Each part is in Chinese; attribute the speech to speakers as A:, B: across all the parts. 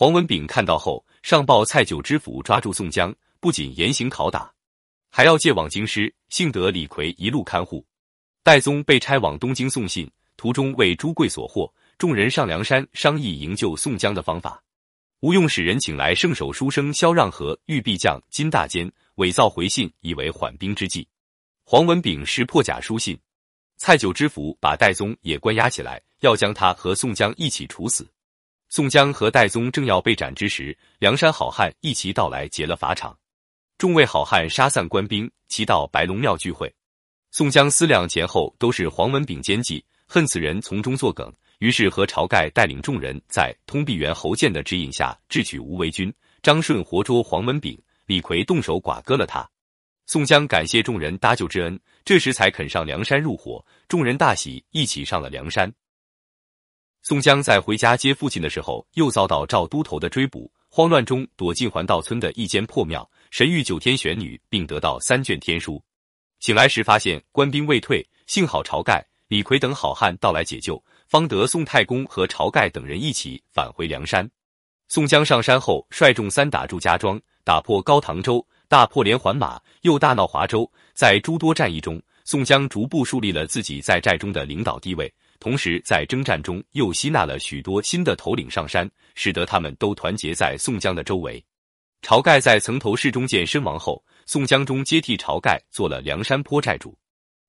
A: 黄文炳看到后，上报蔡九知府抓住宋江，不仅严刑拷打，还要借往京师。幸得李逵一路看护。戴宗被差往东京送信，途中为朱贵所获，众人上梁山商议营救宋江的方法。吴用使人请来圣手书生萧让和玉壁匠金大坚，伪造回信，以为缓兵之计。黄文炳识破假书信，蔡九知府把戴宗也关押起来，要将他和宋江一起处死。宋江和戴宗正要被斩之时，梁山好汉一齐到来劫了法场。众位好汉杀散官兵，齐到白龙庙聚会。宋江思量前后都是黄文炳奸计，恨此人从中作梗，于是和晁盖带领众人在通臂猿侯健的指引下智取无为军。张顺活捉黄文炳，李逵动手剐割了他。宋江感谢众人搭救之恩，这时才肯上梁山入伙。众人大喜，一起上了梁山。宋江在回家接父亲的时候，又遭到赵都头的追捕，慌乱中躲进环道村的一间破庙，神谕九天玄女，并得到三卷天书。醒来时发现官兵未退，幸好晁盖、李逵等好汉到来解救，方得宋太公和晁盖等人一起返回梁山。宋江上山后，率众三打祝家庄，打破高唐州，大破连环马，又大闹华州。在诸多战役中，宋江逐步树立了自己在寨中的领导地位，同时在征战中又吸纳了许多新的头领上山，使得他们都团结在宋江的周围。晁盖在曾头市中箭身亡后。宋江中接替晁盖做了梁山坡寨主，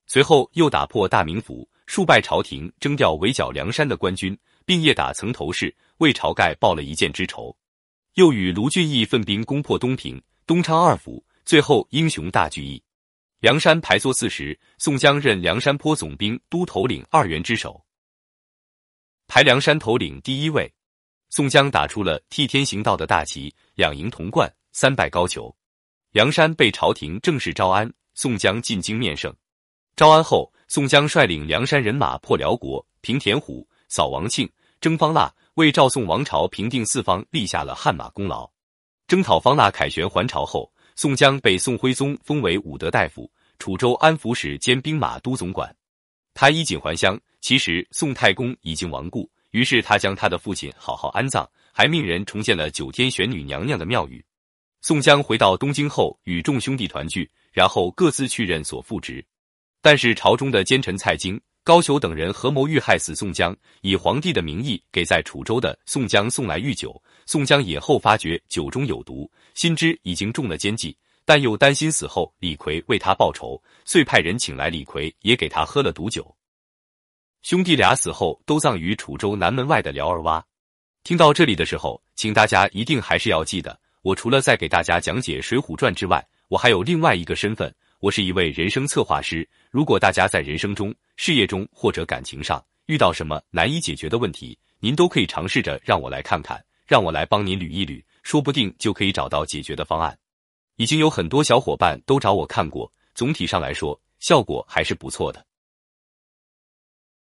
A: 随后又打破大名府，数败朝廷征调围剿梁山的官军，并夜打曾头市，为晁盖报了一箭之仇。又与卢俊义分兵攻破东平、东昌二府，最后英雄大聚义。梁山排座四时，宋江任梁山坡总兵都头领二员之首，排梁山头领第一位。宋江打出了替天行道的大旗，两营同贯，三拜高俅。梁山被朝廷正式招安，宋江进京面圣。招安后，宋江率领梁山人马破辽国、平田虎、扫王庆、征方腊，为赵宋王朝平定四方立下了汗马功劳。征讨方腊凯旋还朝后，宋江被宋徽宗封为武德大夫、楚州安抚使兼兵马都总管。他衣锦还乡，其实宋太公已经亡故，于是他将他的父亲好好安葬，还命人重建了九天玄女娘娘的庙宇。宋江回到东京后，与众兄弟团聚，然后各自去任所副职。但是朝中的奸臣蔡京、高俅等人合谋欲害死宋江，以皇帝的名义给在楚州的宋江送来御酒。宋江饮后发觉酒中有毒，心知已经中了奸计，但又担心死后李逵为他报仇，遂派人请来李逵，也给他喝了毒酒。兄弟俩死后都葬于楚州南门外的辽儿洼。听到这里的时候，请大家一定还是要记得。我除了在给大家讲解《水浒传》之外，我还有另外一个身份，我是一位人生策划师。如果大家在人生中、事业中或者感情上遇到什么难以解决的问题，您都可以尝试着让我来看看，让我来帮您捋一捋，说不定就可以找到解决的方案。已经有很多小伙伴都找我看过，总体上来说效果还是不错的。